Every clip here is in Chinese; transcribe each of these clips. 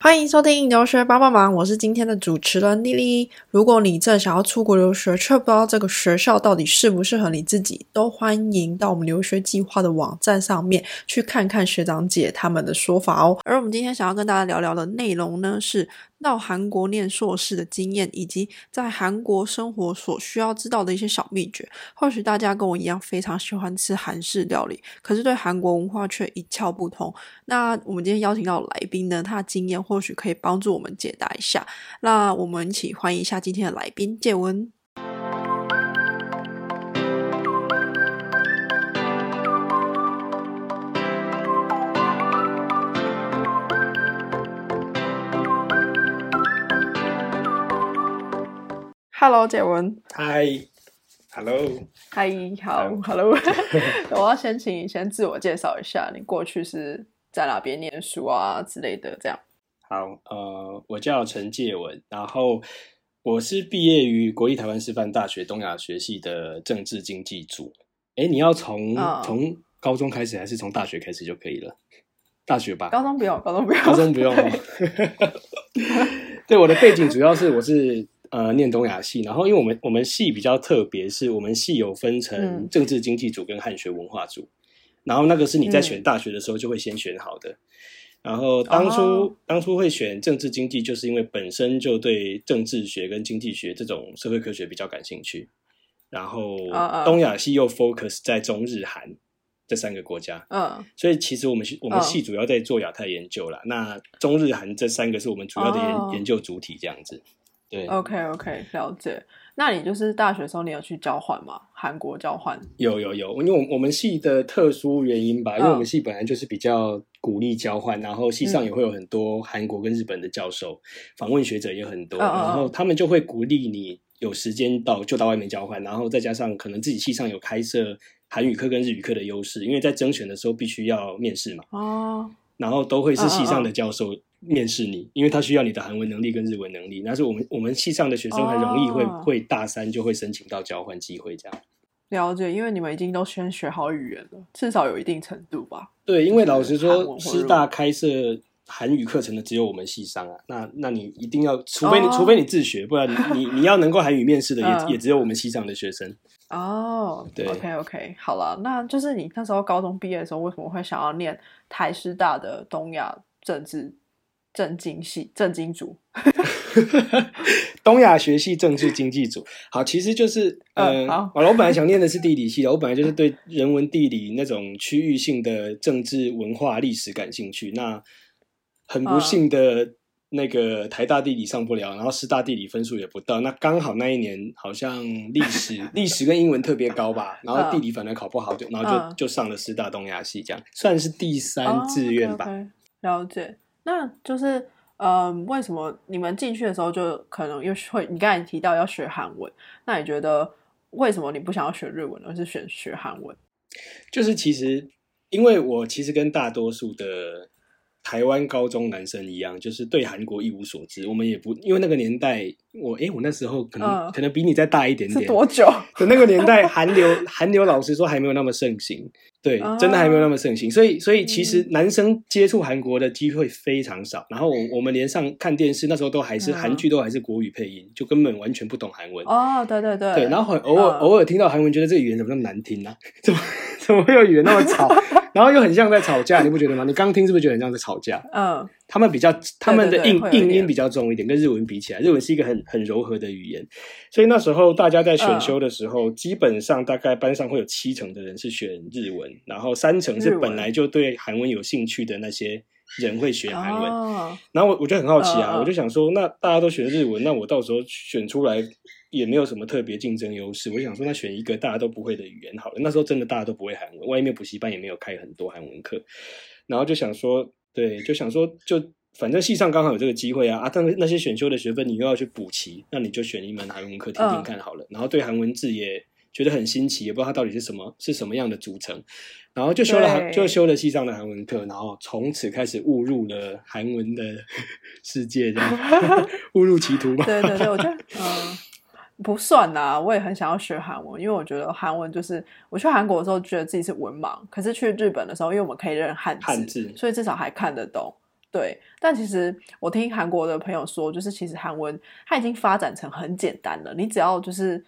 欢迎收听留学帮帮忙，我是今天的主持人丽丽。如果你正想要出国留学，却不知道这个学校到底适不适合你自己，都欢迎到我们留学计划的网站上面去看看学长姐他们的说法哦。而我们今天想要跟大家聊聊的内容呢，是到韩国念硕士的经验，以及在韩国生活所需要知道的一些小秘诀。或许大家跟我一样非常喜欢吃韩式料理，可是对韩国文化却一窍不通。那我们今天邀请到来宾呢，他的经验或许可以帮助我们解答一下。那我们一起欢迎一下今天的来宾介文。Hello，介文。嗨，Hello，嗨，好，Hello。我要先请你先自我介绍一下，你过去是在哪边念书啊之类的，这样。好，呃，我叫陈介文，然后我是毕业于国立台湾师范大学东亚学系的政治经济组。哎，你要从嗯从高中开始，还是从大学开始就可以了？大学吧，高中不用，高中不用，高中不用哦。对，我的背景主要是我是呃念东亚系，然后因为我们我们系比较特别，是我们系有分成嗯政治经济组跟汉学文化组，然后那个是你在嗯选大学的时候就会先选好的。然后当初、哦当初会选政治经济，就是因为本身就对政治学跟经济学这种社会科学比较感兴趣。然后东亚系又 focus 在中日韩这三个国家，嗯，所以其实我们我们嗯系主要在做亚太研究啦。那中日韩这三个是我们主要的研、哦研究主体，这样子。对，OK OK，了解。那你就是大学时候你有去交换吗？韩国交换？有有有，因为我我们系的特殊原因吧，因为嗯我们系本来就是比较鼓励交换，然后系上嗯。也会有很多韩国跟日本的教授，访问学者也很多，然后他们就会鼓励你有时间到就到外面交换，然后再加上可能自己系上有开设韩语课跟日语课的优势，因为在甄选的时候必须要面试嘛，哦，然后都会是系上的教授面试你，因为他需要你的韩文能力跟日文能力。那是我们我们系上的学生很容易会、哦会大三就会申请到交换机会这样。了解，因为你们已经都先学好语言了，至少有一定程度吧。对，因为老实说，师大开设韩语课程的只有我们系上啊。那那你一定要，除非你、哦除非你自学，不然你你你要能够韩语面试的也、嗯也只有我们系上的学生。哦，对，OK OK，好了，那就是你那时候高中毕业的时候，为什么会想要念台师大的东亚政治政经系政经组？东亚学系政治经济组，好，其实就是呃，嗯好好了，我本来想念的是地理系的，我本来就是对人文地理那种区域性的政治文化历史感兴趣。那很不幸的，那个台大地理上不了，然后师大地理分数也不到，那刚好那一年好像历史历史跟英文特别高吧，然后地理反而考不好，就然后就嗯就上了师大东亚系，这样算是第三志愿吧。了解。那就是，嗯，为什么你们进去的时候就可能又会？你刚才提到要学韩文，那你觉得为什么你不想要学日文，而是选学韩文？就是其实，因为我其实跟大多数的台湾高中男生一样，就是对韩国一无所知。我们也不因为那个年代，我诶，我那时候可能、嗯可能比你再大一点点。多久？的那个年代，韩流韩流老实说还没有那么盛行，对，啊真的还没有那么盛行。所以，所以其实嗯男生接触韩国的机会非常少。然后我我们连上看电视，那时候都还是嗯韩剧，都还是国语配音，就根本完全不懂韩文。哦，对对对，对，然后很偶尔、嗯偶尔听到韩文，觉得这个语言怎么那么难听呢、怎么怎么会有语言那么吵？然后又很像在吵架，你不觉得吗？你刚听是不是觉得很像在吵架？嗯，他们比较他们的对硬硬音比较重一点，跟日文比起来，日文是一个很很柔和的语言，所以那时候大家在嗯选修的时候，基本上大概班上会有七成的人是选日文，然后三成是本来就对韩文有兴趣的那些人会学韩文。哦，然后我我就很好奇啊，我就想说，那大家都学日文，那我到时候选出来也没有什么特别竞争优势。我想说，那选一个大家都不会的语言好了。那时候真的大家都不会韩文，外面补习班也没有开很多韩文课，然后就想说，对，就想说，就反正系上刚好有这个机会啊啊！但是那些选修的学分你又要去补齐，那你就选一门韩文课听听看好了。然后对韩文字也觉得很新奇，也不知道它到底是什么是什么样的组成。然后就修了韩，就修了系上的韩文课，然后从此开始误入了韩文的 世界，这样 误入歧途嘛。对对对，我觉得嗯。不算啊、我也很想要学韩文，因为我觉得韩文就是我去韩国的时候觉得自己是文盲，可是去日本的时候，因为我们可以认汉字，汉字所以至少还看得懂。对，但其实我听韩国的朋友说，就是其实韩文它已经发展成很简单了，你只要就是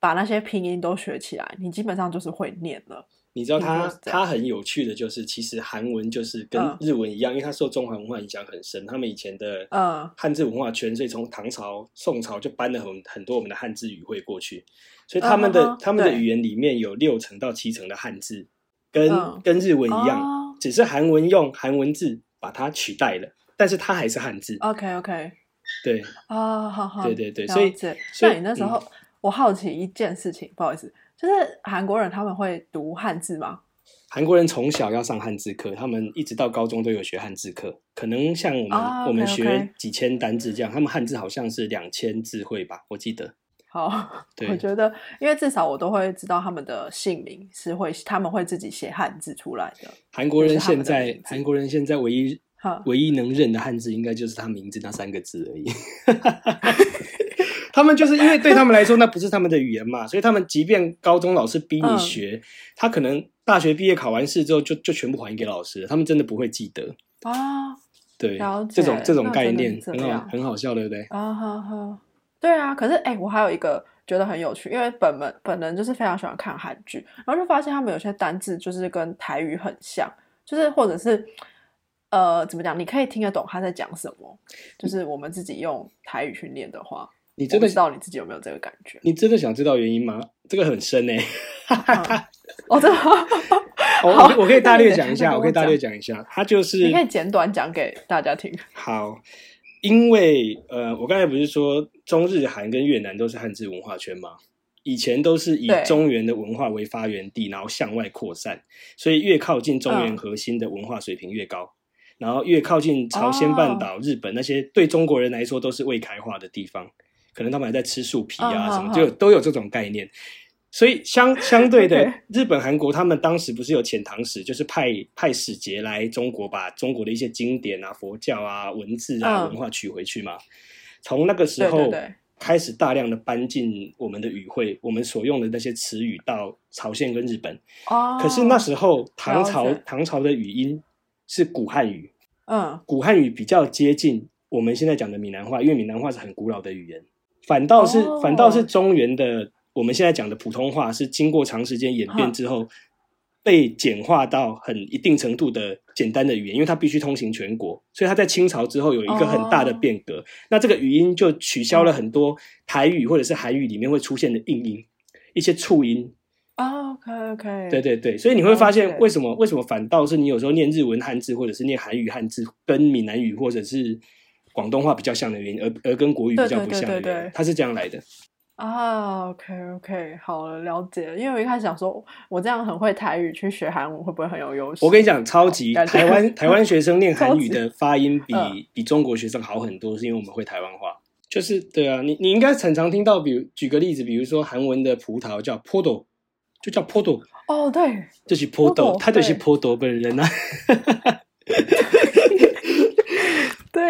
把那些拼音都学起来，你基本上就是会念了。你知道它听说是这样。它很有趣的就是，其实韩文就是跟嗯。日文一样，因为它受中华文化影响很深，他们以前的嗯。汉字文化圈，所以从唐朝、宋朝就搬了很很多我们的汉字语汇过去，所以他们的、他们的语言里面有六成到七成的汉字，跟、嗯。跟日文一样，哦。只是韩文用韩文字把它取代了，但是它还是汉字。，OK OK，对，啊，好好，对对对所以了解。所以那时候，我好奇一件事情，不好意思，就是韩国人他们会读汉字吗？韩国人从小要上汉字课，他们一直到高中都有学汉字课。可能像我们、啊我们学几千单字这样，他们汉字好像是两千字会吧，我记得。好，对我觉得，因为至少我都会知道他们的姓名是会，他们会自己写汉字出来的。韩国人现在韩国人现在唯一哈，唯一能认的汉字，应该就是他名字那三个字而已。他们就是因为对他们来说，那不是他们的语言嘛，所以他们即便高中老师逼你嗯学，他可能大学毕业考完试之后就就全部还给老师了，他们真的不会记得。啊对，这种这种概念很好很好笑，对不对？啊哈哈，对啊。可是哎、我还有一个觉得很有趣，因为本本本人就是非常喜欢看韩剧，然后就发现他们有些单字就是跟台语很像，就是或者是呃怎么讲，你可以听得懂他在讲什么，就是我们自己用台语去念的话，你真的不知道你自己有没有这个感觉？你真的想知道原因吗？这个很深哎、哦，真的，我好我我可以大略讲一下，我我可以大略讲讲一下，它就是你可以简短讲给大家听。好，因为呃，我刚才不是说中日韩跟越南都是汉字文化圈吗？以前都是以中原的文化为发源地，然后向外扩散，所以越靠近中原嗯核心的文化水平越高，然后越靠近朝鲜半岛、日本那些对中国人来说都是未开化的地方，可能他们还在吃树皮啊嗯什么，嗯就都有这种概念。所以相相对的日本、韩国他们当时不是有遣唐使，就是派派使节来中国，把中国的一些经典啊、佛教啊、文字啊、嗯文化取回去嘛。从那个时候开始大量的搬进我们的语汇，我们所用的那些词语到朝鲜跟日本。哦，可是那时候唐朝唐朝的语音是古汉语，嗯古汉语比较接近我们现在讲的闽南话，因为闽南话是很古老的语言，反倒是、哦。反倒是中原的我们现在讲的普通话是经过长时间演变之后，被简化到很一定程度的简单的语言，因为它必须通行全国，所以它在清朝之后有一个很大的哦。变革。那这个语音就取消了很多台语或者是韩语里面会出现的硬音，一些促音。哦，OK OK，对对对，所以你会发现为什么为什么反倒是你有时候念日文汉字或者是念韩语汉字，跟闽南语或者是广东话比较像的原因，而而跟国语比较不像的对对对对它是这样来的。啊，OK OK，好了，了解了。因为我一开始想说，我这样很会台语去学韩文会不会很有优势？我跟你讲，超级台湾台湾学生 念韩语的发音比嗯比中国学生好很多，是因为我们会台湾话。就是对啊，你你应该很常听到，比如举个例子，比如说韩文的葡萄叫 podo，就叫 podo，哦，对，就是 podo，podo，他就是 podo 本人啊。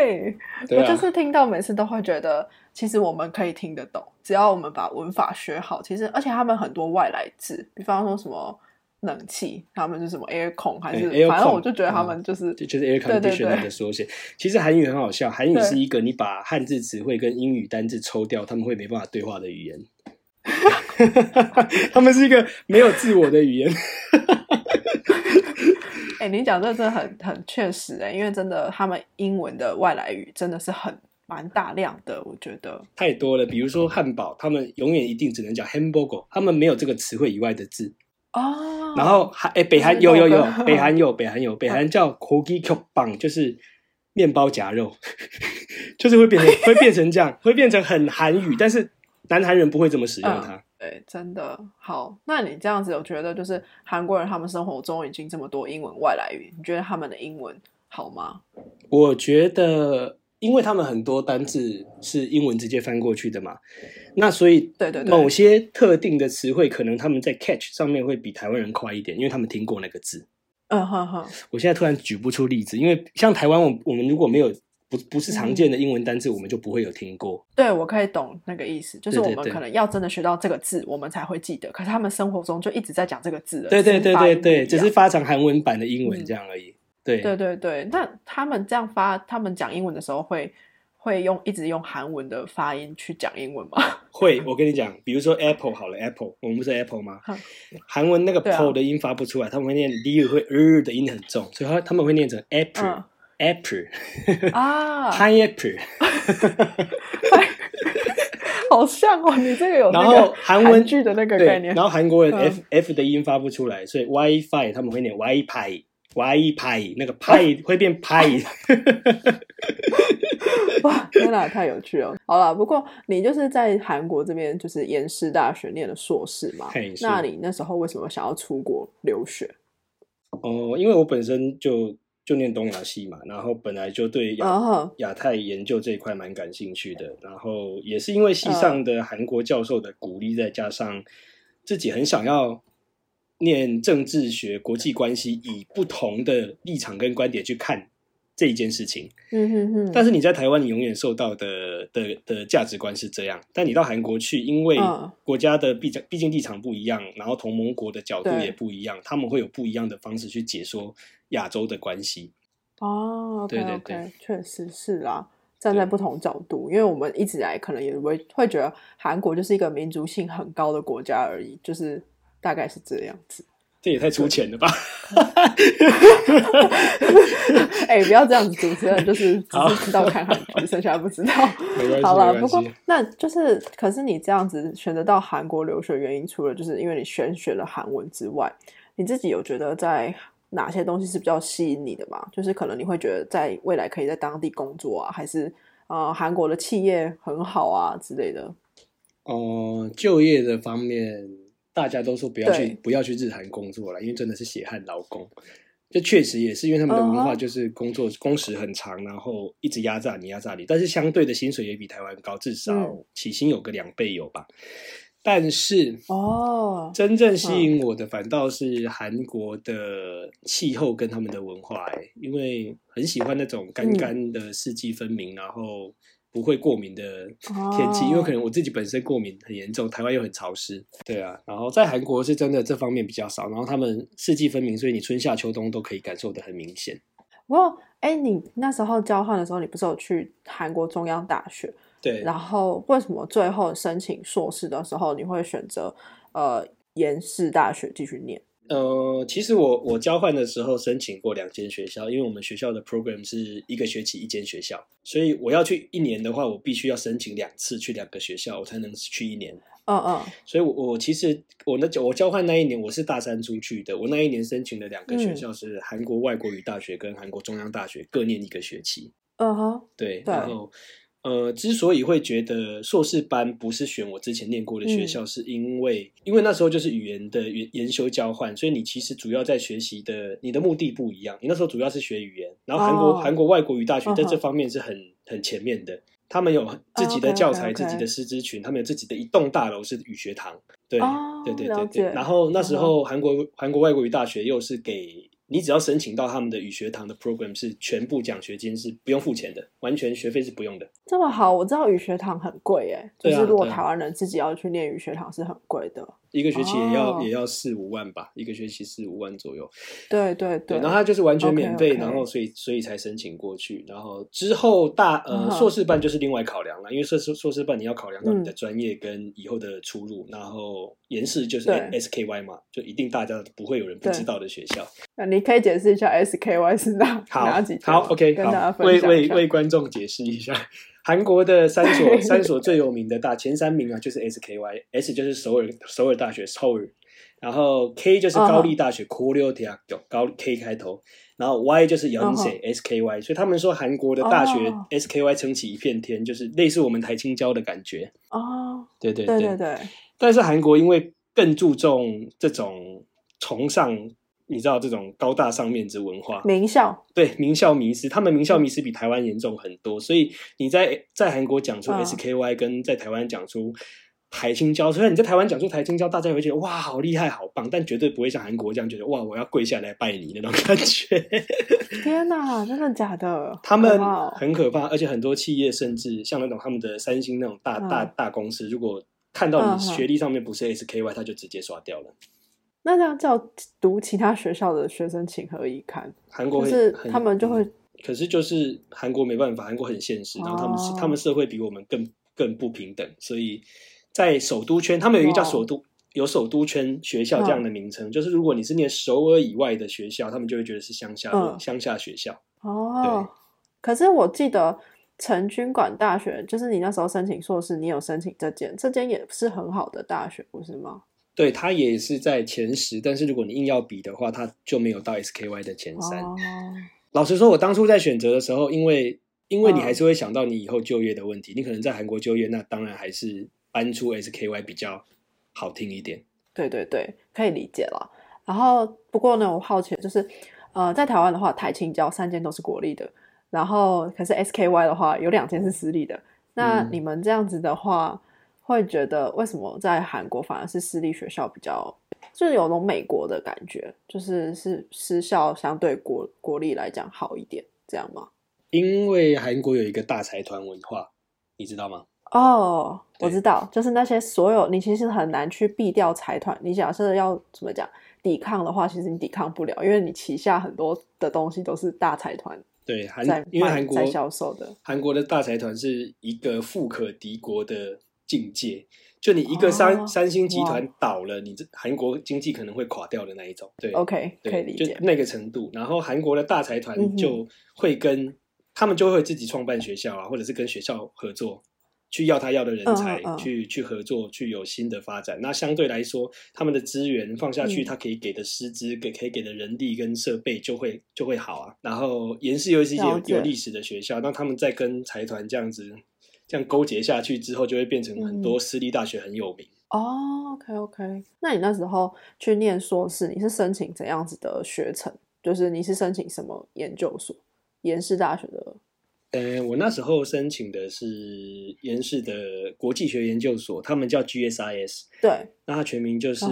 对，对啊，我就是听到每次都会觉得，其实我们可以听得懂，只要我们把文法学好。其实，而且他们很多外来字，比方说什么冷气，他们是什么 aircon 还是，对反正我就觉得他们就是，这就是 air 对对 conditioner 对的缩写。其实韩语很好笑，韩语是一个你把汉字词汇跟英语单字抽掉，他们会没办法对话的语言。他们是一个没有自我的语言。哎、你讲这真的很很确实哎、因为真的他们英文的外来语真的是很蛮大量的，我觉得。太多了，比如说汉堡，他们永远一定只能讲 hamburger，他们没有这个词汇以外的字。哦，然后韩哎、北韩有有有，北韩有北韩有北韩叫 kogi k b a n 就是面包夹肉，就是会变成会变成这样，会变成很韩语，但是南韩人不会这么使用它。对，真的好。那你这样子，我觉得就是韩国人他们生活中已经这么多英文外来语，你觉得他们的英文好吗？我觉得，因为他们很多单字是英文直接翻过去的嘛，那所以对对对某些特定的词汇，可能他们在 catch 上面会比台湾人快一点，因为他们听过那个字。嗯哼哼，我现在突然举不出例子，因为像台湾，我我们如果没有不不是常见的英文单字，我们就不会有听过。对我可以懂那个意思，就是我们可能要真的学到这个字，我们才会记得。可是他们生活中就一直在讲这个字了，对对对对对，只是发成韩文版的英文嗯这样而已。对对对对，那他们这样发，他们讲英文的时候会会用一直用韩文的发音去讲英文吗？会，我跟你讲，比如说 Apple 好了，Apple 我们不是 Apple 吗嗯？韩文那个 p o 的音发不出来，他们会念 l 会 r 的音很重，所以他他们会念成 Apple、嗯 Apple 啊，Pineapple。好像哦，你这个有然后韩文剧的那个概，念然，后韩国人嗯 F、F 的音发不出来，所以 WiFi 他们会念 WiFi。WiFi 那个派 会变派，哇，天哪，太有趣了！好了，不过你就是在韩国这边，就是延世大学念的硕士嘛那你那时候为什么想要出国留学？哦，因为我本身就就念东亚系嘛，然后本来就对亚、啊，亚太研究这一块蛮感兴趣的，然后也是因为系上的韩国教授的鼓励，再加上自己很想要念政治学、国际关系，以不同的立场跟观点去看这一件事情。嗯哼哼，但是你在台湾，你永远受到的的的价值观是这样，但你到韩国去，因为嗯国家的毕竟毕竟立场不一样，然后同盟国的角度也不一样，他们会有不一样的方式去解说亚洲的关系。哦对对 OK，确实是啦。站在不同角度，因为我们一直以来可能也会会觉得韩国就是一个民族性很高的国家而已，就是大概是这样子。这也太粗浅了吧！哎、不要这样子，主持人 就是只是知道看韩剧，剩下不知道。好了，不过。那就是，可是你这样子选择到韩国留学，原因除了就是因为你选学了韩文之外，你自己有觉得在哪些东西是比较吸引你的嘛？就是可能你会觉得在未来可以在当地工作啊，还是呃韩国的企业很好啊之类的？哦、就业的方面，大家都说不要去不要去日韩工作了，因为真的是血汗劳工。这确实也是因为他们的文化就是工作工时很长，然后一直压榨你压榨你，但是相对的薪水也比台湾高，至少嗯起薪有个两倍有吧。但是哦，真正吸引我的反倒是韩国的气候跟他们的文化、欸，因为很喜欢那种干嗯干的四季分明，然后不会过敏的天气。哦因为可能我自己本身过敏很严重，台湾又很潮湿，对啊。然后在韩国是真的这方面比较少，然后他们四季分明，所以你春夏秋冬都可以感受的很明显。不过哎，你那时候交换的时候，你不是有去韩国中央大学？对，然后为什么最后申请硕士的时候，你会选择呃延世大学继续念？呃，其实我我交换的时候申请过两间学校，因为我们学校的 program 是一个学期一间学校，所以我要去一年的话，我必须要申请两次去两个学校，我才能去一年。嗯嗯，所以我，我其实我那我交换那一年我是大三出去的，我那一年申请的两个学校是韩国外国语大学跟韩国中央大学，各念一个学期。嗯哼，对，对然后呃，之所以会觉得硕士班不是选我之前念过的学嗯校，是因为因为那时候就是语言的研研修交换，所以你其实主要在学习的你的目的不一样。你那时候主要是学语言，然后韩国、哦韩国外国语大学在这方面是很很前面的。他们有自己的教材、自己的师资群，他们有自己的一栋大楼是语学堂。对，哦对对对对。然后那时候韩国韩国外国语大学又是给你只要申请到他们的语学堂的 program 是全部奖学金是不用付钱的，完全学费是不用的。这么好，我知道语学堂很贵耶，就是如果台湾人自己要去念语学堂是很贵的。一个学期也要、哦也要四五万吧，一个学期四五万左右。对对对，然后它就是完全免费然后所以所以才申请过去。然后之后大呃、硕士班就是另外考量了，因为硕士硕士班你要考量到你的嗯专业跟以后的出路，然后延试就是 SKY 嘛，就一定大家不会有人不知道的学校。那你可以解释一下 SKY 是哪好哪几好，OK，跟大家分享一下。为观众解释一下，韩国的三所 三所最有名的大前三名啊，就是 SKY，S 就是首尔首尔大学首尔，然后 K 就是高丽大学 k o r e o d a 高 K 开头，然后 Y 就是 Yonsei、SKY，所以他们说韩国的大学哦。SKY 撑起一片天，就是类似我们台青交的感觉。哦，对对对对。对，但是韩国因为更注重这种崇尚，你知道这种高大上面子文化，名校对名校迷失，他们名校迷失比台湾严重很多，所以你在在韩国讲出嗯 SKY，跟在台湾讲出台青交，虽然你在台湾讲出台青交，大家也会觉得哇好厉害好棒，但绝对不会像韩国这样觉得哇我要跪下来拜你那种感觉。天哪，真的假的？他们很可怕，而且很多企业甚至像那种他们的三星那种大、嗯大大公司，如果看到你学历上面不是 SKY，他就直接刷掉了。那这样叫读其他学校的学生情何以堪？韩国就是他们就会嗯可是就是韩国没办法，韩国很现实，然后他们、哦他们社会比我们更更不平等，所以在首都圈，他们有一个叫首都有首都圈学校这样的名称，就是如果你是念首尔以外的学校，他们就会觉得是乡下的乡、下学校。哦，可是我记得成均馆大学，就是你那时候申请硕士，你有申请这间，这间也是很好的大学，不是吗？对，它也是在前十，但是如果你硬要比的话，它就没有到 SKY 的前三。哦，老实说，我当初在选择的时候，因为因为你嗯还是会想到你以后就业的问题，你可能在韩国就业，那当然还是搬出 SKY 比较好听一点。对对对，可以理解了。然后不过呢，我好奇就是，呃，在台湾的话，台青交三间都是国立的，然后可是 SKY 的话有两间是私立的。那嗯你们这样子的话，会觉得为什么在韩国反而是私立学校比较，就是有种美国的感觉，就是是私校相对国国力来讲好一点，这样吗？因为韩国有一个大财团文化，你知道吗？哦，我知道，就是那些所有你其实很难去避掉财团。你假设要怎么讲抵抗的话，其实你抵抗不了，因为你旗下很多的东西都是大财团对，韩因为韩国卖在销售的。韩国的大财团是一个富可敌国的境界，就你一个三、哦三星集团倒了，你这韩国经济可能会垮掉的那一种。对 OK，可以对，理解。就那个程度。然后韩国的大财嗯团就会跟、他们就会自己创办学校啊，或者是跟学校合作，去要他要的人才，嗯嗯嗯去去合作，去有新的发展。那相对来说，他们的资源放下去，嗯他可以给的师资，给可以给的人力跟设备就会就会好啊。然后延世又是一间有有历史的学校，那他们在跟财团这样子。这样勾结下去之后，就会变成很嗯多私立大学很有名。哦，OK OK，那你那时候去念硕士，你是申请怎样子的学程？就是你是申请什么研究所？延世大学的呃，我那时候申请的是延世的国际学研究所，他们叫 GSIS，对，那它全名就是，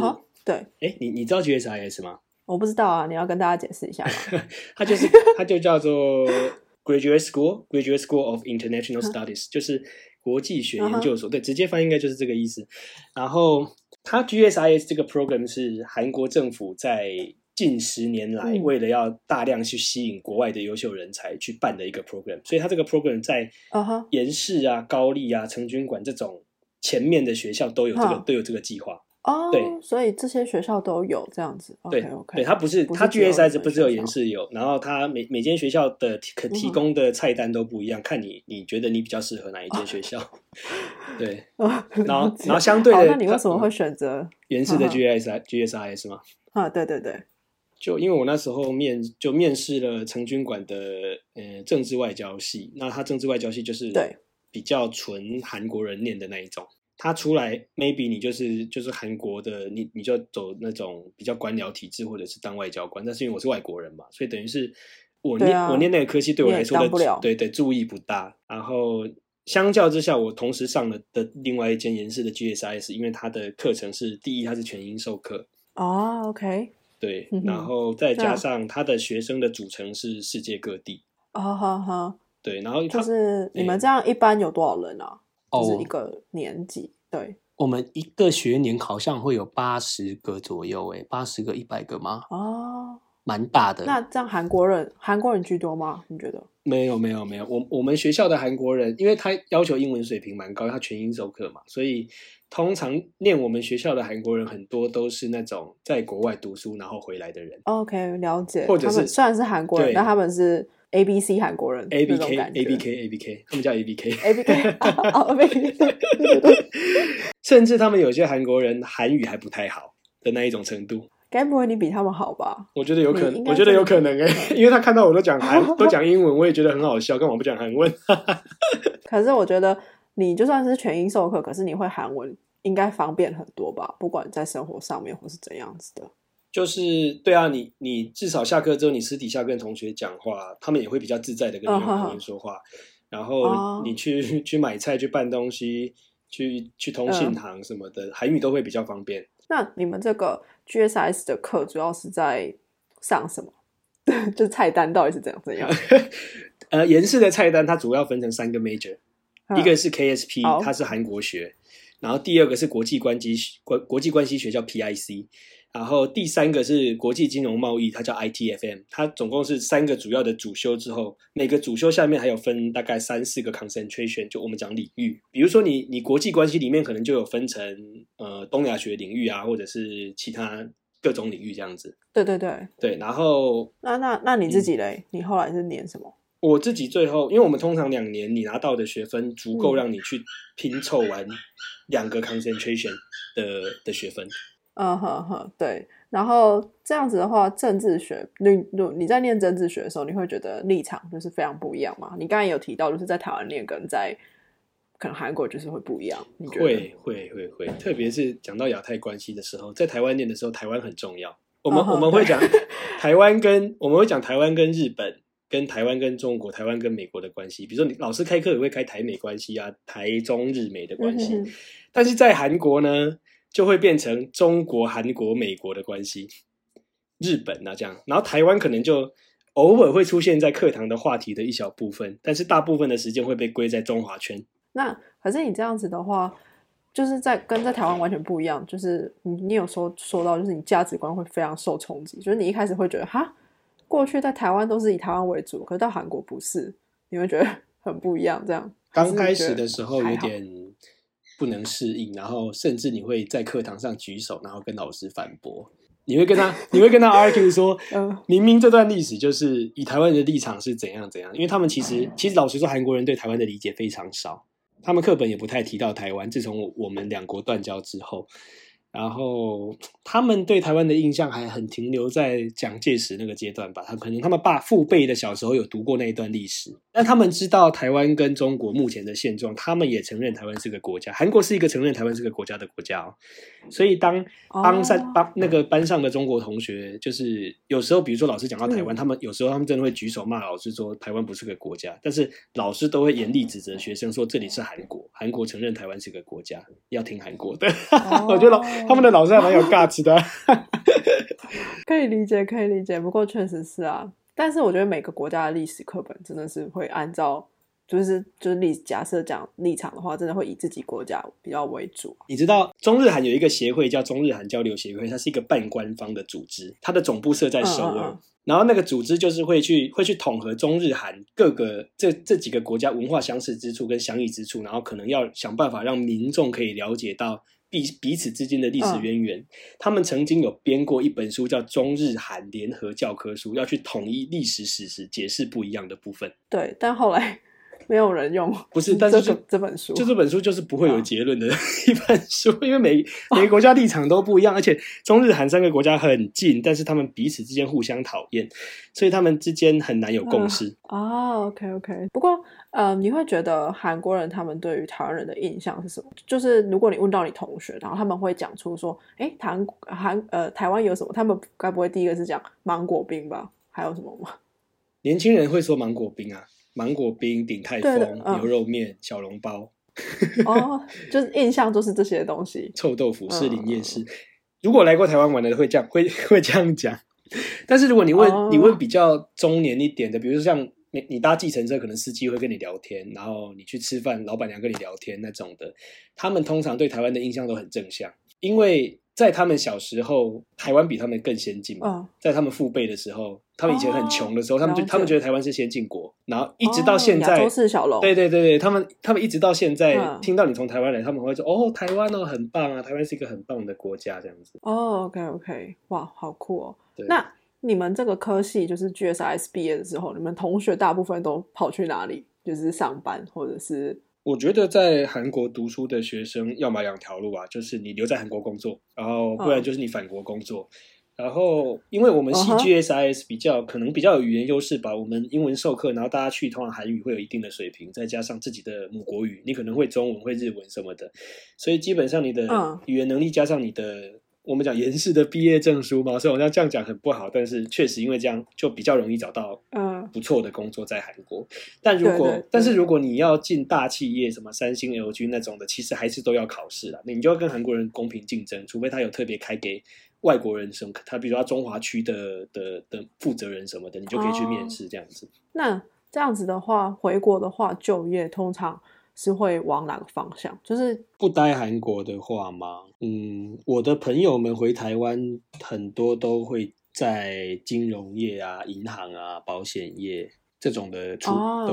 对，你你知道 GSIS 吗？我不知道啊，你要跟大家解释一下吗？它就是它就叫做 Graduate School Graduate School of International Studies，、就是国际学研究所。对，直接翻译应该就是这个意思。然后它 GSIS 这个 program 是韩国政府在近十年来嗯为了要大量去吸引国外的优秀人才去办的一个 program，所以它这个 program 在延世啊、高丽啊、成均馆这种前面的学校都有这个哼都有这个计划。哦，对，所以这些学校都有这样子。对 OK 对，它不是它不是只有 GSI 你们不只有延世有，然后它每每间学校的可提供的菜单都不一样，看你你觉得你比较适合哪一间学校。对，然后然后相对，的，那你为什么会选择？延世的嗯哼 GSI GSIS 吗？啊，对对对，就因为我那时候面就面试了成均馆的呃政治外交系，那他政治外交系就是对比较纯韩国人念的那一种。他出来，maybe 你就是就是韩国的，你你就走那种比较官僚体制，或者是当外交官。但是因为我是外国人嘛，所以等于是我念、啊我念那个科系对我来说对对注意不大。然后相较之下，我同时上了的另外一间研室的 GSIS，因为它的课程是第一，它是全英授课，哦，OK，对，嗯然后再加上他的学生的组成是世界各地，哦好好，对，然后就是你们哎这样一般有多少人啊？哦就是一个年级，对，我们一个学年好像会有八十个左右，诶，八十个、一百个吗？哦，蛮大的。那这样韩国人韩国人居多吗？你觉得？没有没有没有，我我们学校的韩国人，因为他要求英文水平蛮高，他全英授课嘛，所以通常念我们学校的韩国人很多都是那种在国外读书然后回来的人 OK，了解。或者是虽然是韩国人，对但他们是 A B C 韩国人，A B K A B K A B K，他们叫 A B K 哦，A B K，甚至他们有些韩国人韩语还不太好的那一种程度。该不会你比他们好吧？我觉得有可能，我觉得有可能哎、因为他看到我都讲韩，都讲英文，我也觉得很好笑，干嘛不讲韩文？可是我觉得你就算是全英授课，可是你会韩文，应该方便很多吧？不管在生活上面或是怎样子的。就是对啊，你你至少下课之后，你私底下跟同学讲话，他们也会比较自在的跟你用嗯哼韩文说话。然后哦你去、去买菜、去办东西、去去通信行什么的，韩语都会比较方便。那你们这个 GSS 的课主要是在上什么？就是菜单到底是怎样怎样？呃，延世的菜单它主要分成三个 major，、嗯一个是 KSP，好它是韩国学，然后第二个是国际关系国国际关系学叫 PIC，然后第三个是国际金融贸易，它叫 ITFM，它总共是三个主要的主修之后，每个主修下面还有分大概三四个 concentration，就我们讲领域，比如说你你国际关系里面可能就有分成呃东亚学领域啊，或者是其他各种领域这样子。对对对，对，然后那那那你自己嘞？你后来是念什么？我自己最后，因为我们通常两年你拿到的学分足够让你去拼凑完两个 concentration 的的学分。嗯哼哼，对。然后这样子的话，政治学，你你你在念政治学的时候，你会觉得立场就是非常不一样嘛？你刚才有提到，就是在台湾念跟在可能韩国就是会不一样。你觉得？会会会会，特别是讲到亚太关系的时候，在台湾念的时候，台湾很重要。我们、我们会讲台湾跟我们会讲台湾跟日本。跟台湾、跟中国、台湾跟美国的关系，比如说你老师开课也会开台美关系啊，台中日美的关系，但是在韩国呢，就会变成中国、韩国、美国的关系，日本啊这样，然后台湾可能就偶尔会出现在课堂的话题的一小部分，但是大部分的时间会被归在中华圈。那可是你这样子的话，就是在跟在台湾完全不一样。就是你你有说说到，就是你价值观会非常受冲击。就是你一开始会觉得哈，过去在台湾都是以台湾为主，可是到韩国不是，你会觉得很不一样。这样刚开始的时候有点不能适应，然后甚至你会在课堂上举手，然后跟老师反驳。你会跟他，你会跟他 argue 说，嗯明明这段历史就是以台湾人的立场是怎样怎样，因为他们其实其实老实说，韩国人对台湾的理解非常少，他们课本也不太提到台湾。自从我们两国断交之后，然后 他们对台湾的印象还很停留在蒋介石那个阶段吧。他可能他们爸父辈的小时候有读过那一段历史，但他们知道台湾跟中国目前的现状，他们也承认台湾是个国家。韩国是一个承认台湾是个国家的国家哦。所以当帮上哦帮那个班上的中国同学，就是有时候比如说老师讲到台湾，嗯他们有时候他们真的会举手骂老师说台湾不是个国家，但是老师都会严厉指责学生说这里是韩国，韩国承认台湾是个国家，要听韩国的。我觉得老他们的老师还蛮有 guts 的。可以理解，可以理解。不过确实是啊，但是我觉得每个国家的历史课本真的是会按照，就是就是立假设讲立场的话，真的会以自己国家比较为主。你知道中日韩有一个协会叫中日韩交流协会，它是一个半官方的组织，它的总部设在首尔。嗯嗯嗯然后那个组织就是会去会去统合中日韩各个这这几个国家文化相似之处跟相异之处，然后可能要想办法让民众可以了解到彼彼此之间的历史渊源。他们曾经有编过一本书叫《中日韩联合教科书》，要去统一历史史实，解释不一样的部分。对，但后来没有人用，不是但是这这本书，就这本书就是不会有嗯结论的 一本书，因为每每个国家立场都不一样，而且中日韩三个国家很近，但是他们彼此之间互相讨厌，所以他们之间很难有共识。哦，OK OK。不过，呃，你会觉得韩国人他们对于台湾人的印象是什么？就是如果你问到你同学，然后他们会讲出说，哎，台韩呃台湾有什么？他们该不会第一个是讲芒果冰吧？还有什么吗？年轻人会说芒果冰啊，芒果冰、鼎泰丰、嗯。牛肉面、小笼包、哦，就是印象都是这些东西。臭豆腐、士林夜嗯。市。如果来过台湾玩的会这样 会会这样讲，但是如果你问、哦。你问比较中年一点的，比如说像你你搭计程车，可能司机会跟你聊天，然后你去吃饭，老板娘跟你聊天那种的，他们通常对台湾的印象都很正向，因为在他们小时候，台湾比他们更先进嘛。嗯，在他们父辈的时候，他们以前很穷的时候，他们就他们觉得台湾是先进国，然后一直到现在，哦亚洲四小龙，对对对对，他们他们一直到现在、嗯听到你从台湾来，他们会说哦，台湾哦很棒啊，台湾是一个很棒的国家这样子。哦，OK OK，哇，好酷哦。那你们这个科系就是 GSIS 毕业的时候，你们同学大部分都跑去哪里？就是上班，或者是我觉得在韩国读书的学生，要么两条路啊，就是你留在韩国工作，然后不然嗯。就是你返国工作。然后，因为我们 CGSIS 比较、可能比较有语言优势吧，我们英文授课，然后大家去通常韩语会有一定的水平，再加上自己的母国语，你可能会中文、会日文什么的，所以基本上你的嗯。语言能力加上你的我们讲延世的毕业证书嘛，所以我要这样讲很不好，但是确实因为这样就比较容易找到嗯不错的工作在韩国。但如果但是如果你要进大企业，什么三星、LG 那种的，其实还是都要考试啦。那你就要跟韩国人公平竞争，除非他有特别开给外国人什么，他比如说他中华区的的的负责人什么的，你就可以去面试这样子。那这样子的话，回国的话，就业通常是会往哪个方向？就是不待韩国的话吗？嗯，我的朋友们回台湾很多都会在金融业啊、银行啊、保险业这种的储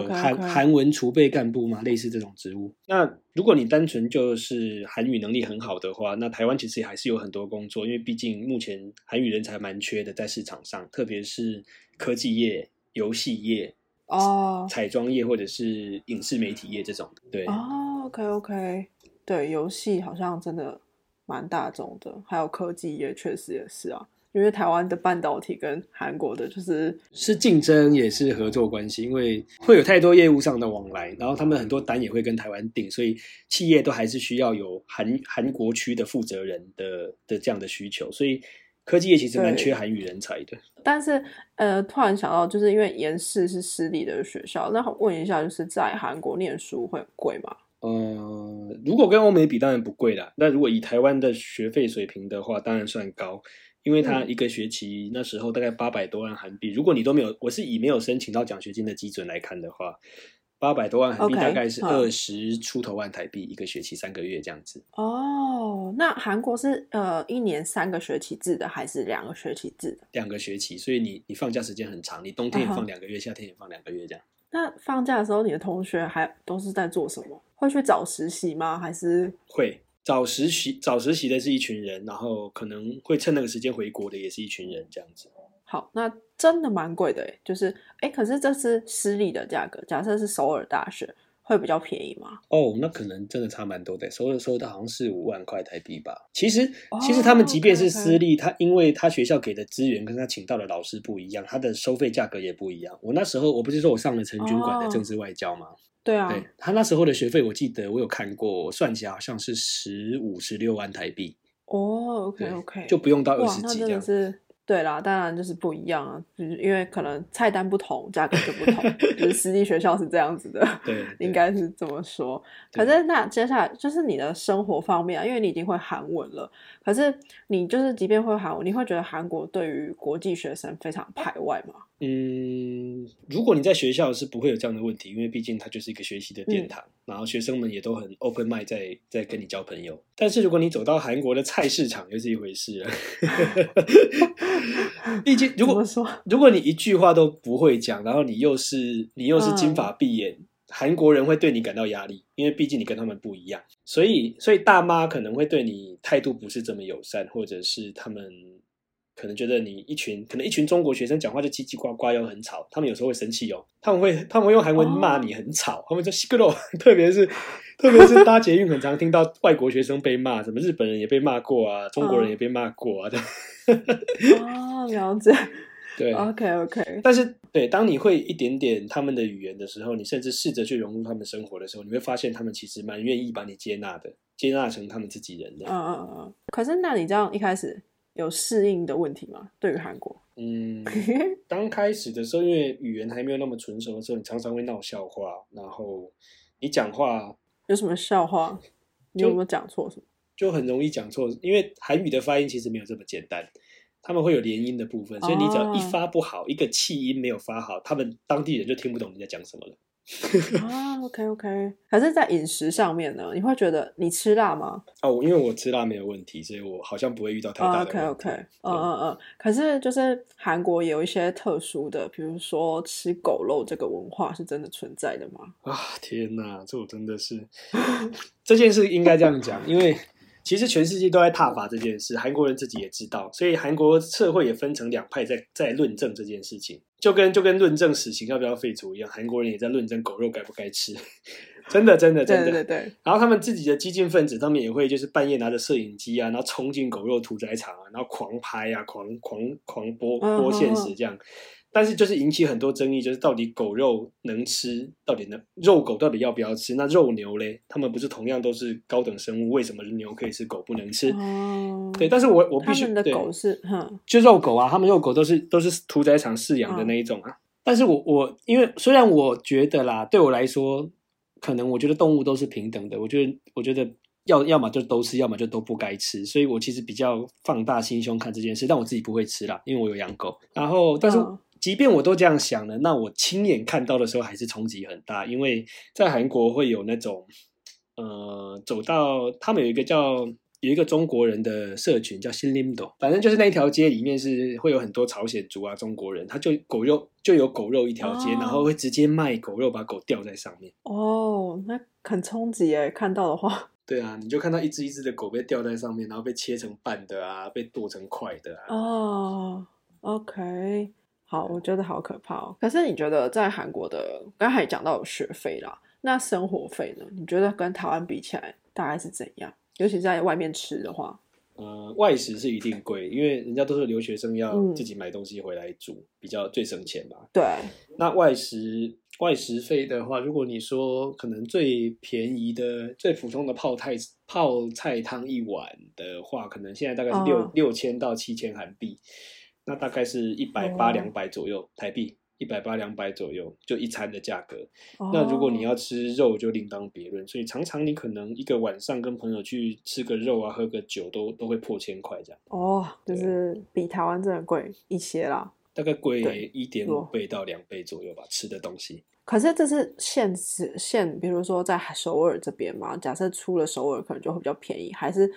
韩韩文储备干部嘛，类似这种职务。那如果你单纯就是韩语能力很好的话，那台湾其实也还是有很多工作，因为毕竟目前韩语人才蛮缺的，在市场上，特别是科技业、游戏业、哦彩妆业或者是影视媒体业这种的。对，哦，OK OK，对，游戏好像真的蛮大众的，还有科技业确实也是啊，因为台湾的半导体跟韩国的就是是竞争也是合作关系，因为会有太多业务上的往来，然后他们很多单也会跟台湾订，所以企业都还是需要有韩韩国区的负责人的的这样的需求，所以科技业其实蛮缺韩语人才的。但是呃，突然想到，就是因为延世是私立的学校，那问一下，就是在韩国念书会很贵吗？呃，如果跟欧美比，当然不贵啦。那如果以台湾的学费水平的话，当然算高，因为它嗯一个学期那时候大概八百多万韩币。如果你都没有，我是以没有申请到奖学金的基准来看的话，八百多万韩币大概是嗯二十出头万台币一个学期三个月这样子。哦，那韩国是呃一年三个学期制的，还是两个学期制的？两个学期，所以你你放假时间很长，你冬天也放两个月，夏天也放两个月这样。那放假的时候，你的同学还都是在做什么？会去找实习吗？还是会找实习找实习的是一群人，然后可能会趁那个时间回国的也是一群人这样子。好？那真的蛮贵的诶，就是哎，可是这是私立的价格，假设是首尔大学会比较便宜吗？哦，那可能真的差蛮多的，首尔收的好像是五万块台币吧。其实哦其实他们即便是私立，他因为他学校给的资源跟他请到的老师不一样，他的收费价格也不一样。我那时候我不是说我上了陈军馆的哦政治外交吗？对啊，对他那时候的学费，我记得我有看过，我算起来好像是十五十六万台币。哦，OK OK，就不用到二十几这样。是对啦，当然就是不一样啊，就是因为可能菜单不同，价格就不同，就是私立学校是这样子的，对应该是这么说。对可是那接下来就是你的生活方面啊，因为你已经会韩文了，可是你就是即便会韩文，你会觉得韩国对于国际学生非常排外吗？嗯，如果你在学校是不会有这样的问题，因为毕竟它就是一个学习的殿嗯堂，然后学生们也都很 open mind 在在跟你交朋友。但是如果你走到韩国的菜市场，又是一回事了。毕竟，如果说？如果你一句话都不会讲，然后你又是你又是金嗯发碧眼，韩国人会对你感到压力，因为毕竟你跟他们不一样，所以所以大妈可能会对你态度不是这么友善，或者是他们可能觉得你一群可能一群中国学生讲话就叽叽呱呱又很吵，他们有时候会生气哦，他们会他们会用韩文骂你很吵，他们说 s i g o 特别是特别是搭捷运很常听到外国学生被骂，什么日本人也被骂过啊，中国人也被骂过啊，哦，了解。对。OK OK，但是，对，当你会一点点他们的语言的时候，你甚至试着去融入他们生活的时候，你会发现他们其实蛮愿意把你接纳的，接纳成他们自己人的。嗯嗯嗯嗯。可是那你这样一开始有适应的问题吗？对于韩国？嗯，刚开始的时候，因为语言还没有那么纯熟的时候，你常常会闹笑话，然后你讲话有什么笑话？你有没有讲错什么？就很容易讲错，因为韩语的发音其实没有这么简单，他们会有连音的部分，所以你只要一哦发不好，一个气音没有发好，他们当地人就听不懂你在讲什么了。啊，OK OK。可是，在饮食上面呢，你会觉得你吃辣吗？哦，因为我吃辣没有问题，所以我好像不会遇到太大的问题。OK OK，嗯嗯嗯。可是就是韩国也有一些特殊的，比如说吃狗肉这个文化是真的存在的吗？啊，天哪，这我真的是这件事应该这样讲，因为其实全世界都在挞伐这件事，韩国人自己也知道，所以韩国社会也分成两派在在论证这件事情，就跟就跟论证死刑要不要废除一样，韩国人也在论证狗肉该不该吃，真的真的真的。对对对，然后他们自己的激进分子，他们也会就是半夜拿着摄影机啊，然后冲进狗肉屠宰场啊，然后狂拍啊，狂狂狂播嗯播现嗯实这样。但是就是引起很多争议，就是到底狗肉能吃，到底能肉狗到底要不要吃？那肉牛嘞，他们不是同样都是高等生物，为什么牛可以吃，狗不能吃？哦，对，但是我我必他们的狗是，哼，就肉狗啊，他们肉狗都是都是屠宰场饲养的那一种啊。但是我我因为虽然我觉得啦，对我来说，可能我觉得动物都是平等的，我觉得我觉得要要么就都吃，要么就都不该吃，所以我其实比较放大心胸看这件事，但我自己不会吃啦，因为我有养狗。然后，但是、嗯即便我都这样想了，那我亲眼看到的时候还是冲击很大，因为在韩国会有那种，呃，走到他们有一个叫有一个中国人的社群叫新林斗，反正就是那一条街里面是会有很多朝鲜族啊中国人，他就狗肉就有狗肉一条街，哦然后会直接卖狗肉，把狗吊在上面。哦，那很冲击诶，看到的话。对啊，你就看到一只一只的狗被吊在上面，然后被切成半的啊，被剁成块的啊。哦，OK，好，我觉得好可怕哦。可是你觉得在韩国的，刚才讲到有学费啦，那生活费呢？你觉得跟台湾比起来，大概是怎样？尤其在外面吃的话，呃，外食是一定贵，因为人家都是留学生，要嗯自己买东西回来煮，比较最省钱嘛。对，那外食外食费的话，如果你说可能最便宜的、最普通的泡菜泡菜汤一碗的话，可能现在大概是六哦六千到七千韩币，那大概是一百八哦两百左右台币，一百八两百左右就一餐的价格。那如果你哦要吃肉，就另当别论。所以常常你可能一个晚上跟朋友去吃个肉啊，喝个酒都都会破千块这样，哦，就是比台湾真的贵一些啦。大概贵一点五倍到两倍左右吧，吃的东西。可是这是现实现，比如说在首尔这边嘛，假设出了首尔可能就会比较便宜，还是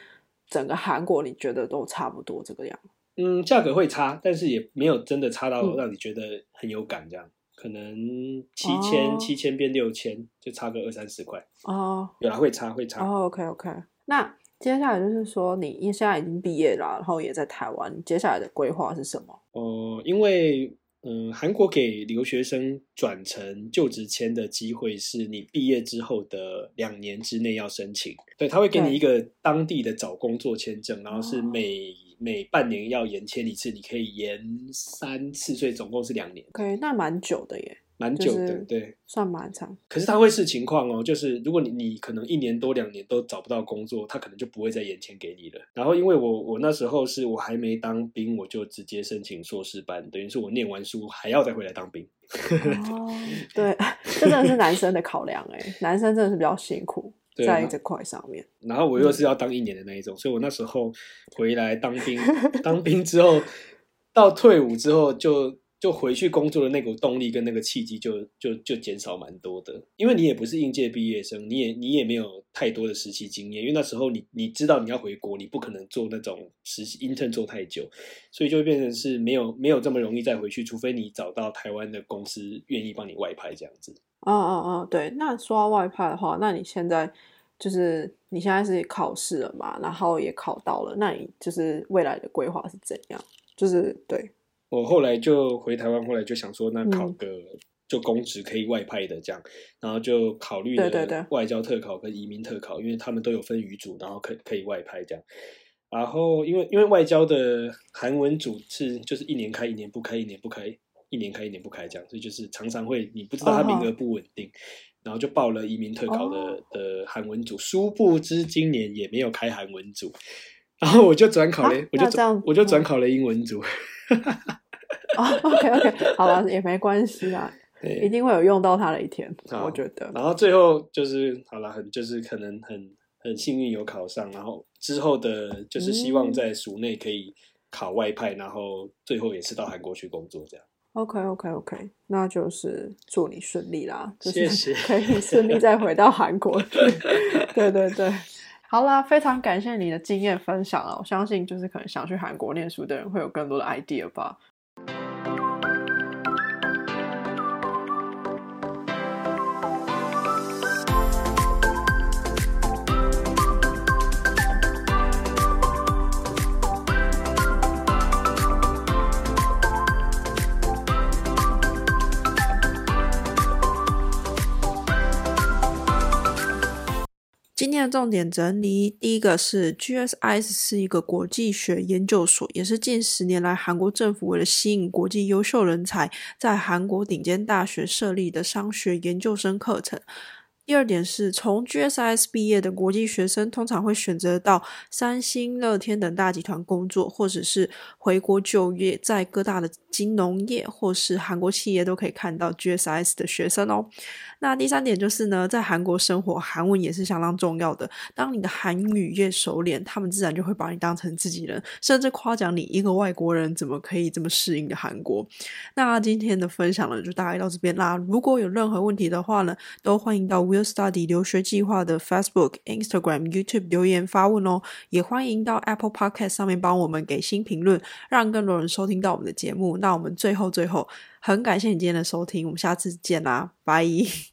整个韩国你觉得都差不多这个样？嗯，价格会差，但是也没有真的差到嗯让你觉得很有感这样。可能七千、哦七千变六千，就差个二三十块。哦有啦，会差会差。哦，OK OK，那接下来就是说你现在已经毕业了，然后也在台湾，你接下来的规划是什么？哦、因为嗯，韩国给留学生转成就职签的机会是你毕业之后的两年之内要申请。对，他会给你一个当地的找工作签证，然后是哦每、每半年要延签一次，你可以延三次，所以总共是两年，OK，那蛮久的耶，蛮久的。就是对，算蛮长。可是他会视情况哦，就是如果你你可能一年多两年都找不到工作，他可能就不会再延签给你了。然后因为我我那时候是我还没当兵，我就直接申请硕士班，等于是我念完书还要再回来当兵。哦，对，这真的是男生的考量哎，男生真的是比较辛苦在这块上面。然后我又是要当一年的那一种，所以我那时候回来当兵，当兵之后到退伍之后就就回去工作的那股动力跟那个契机就就就减少蛮多的，因为你也不是应届毕业生，你也你也没有太多的实习经验，因为那时候你你知道你要回国，你不可能做那种实习 intern 做太久，所以就会变成是没有没有这么容易再回去，除非你找到台湾的公司愿意帮你外派这样子。嗯嗯嗯，对。那说到外派的话，那你现在就是你现在是考试了嘛，然后也考到了，那你就是未来的规划是怎样？就是对，我后来就回台湾，后来就想说，那考嗯个就公职可以外派的这样，然后就考虑了外交特考跟移民特考，因为他们都有分语组，然后可可以外派这样。然后因为因为外交的韩文组是就是一年开一年不开，一年不开，一年开一年不开这样，所以就是常常会你不知道他名额不稳定。然后就报了移民特考的、哦的韩文组，殊不知今年也没有开韩文组，然后我就转考了，啊我就我就转嗯考了英文组。哦，OK OK，好了，也没关系啊，一定会有用到它的一天，我觉得。然后最后就是好了，很就是可能很很幸运有考上，然后之后的就是希望嗯在署内可以考外派，然后最后也是到韩国去工作这样。OK OK OK，那就是祝你顺利啦，就谢是谢 可以顺利再回到韩国去。对对对，好啦，非常感谢你的经验分享啊！我相信就是可能想去韩国念书的人会有更多的 idea 吧。今天的重点整理，第一个是 GSIS 是一个国际学研究所，也是近十年来韩国政府为了吸引国际优秀人才，在韩国顶尖大学设立的商学研究生课程。第二点是从 GSIS 毕业的国际学生，通常会选择到三星、乐天等大集团工作，或者是回国就业，在各大的金融业或是韩国企业都可以看到 GSIS 的学生哦。那第三点就是呢，在韩国生活，韩文也是相当重要的。当你的韩语越熟练，他们自然就会把你当成自己人，甚至夸奖你一个外国人怎么可以这么适应的韩国。那今天的分享呢，就大概到这边啦。如果有任何问题的话呢，都欢迎到 Will Study 留学计划的 Facebook、Instagram、YouTube 留言发问哦。也欢迎到 Apple Podcast 上面帮我们给新评论，让更多人收听到我们的节目。那我们最后最后，很感谢你今天的收听，我们下次见啦，拜。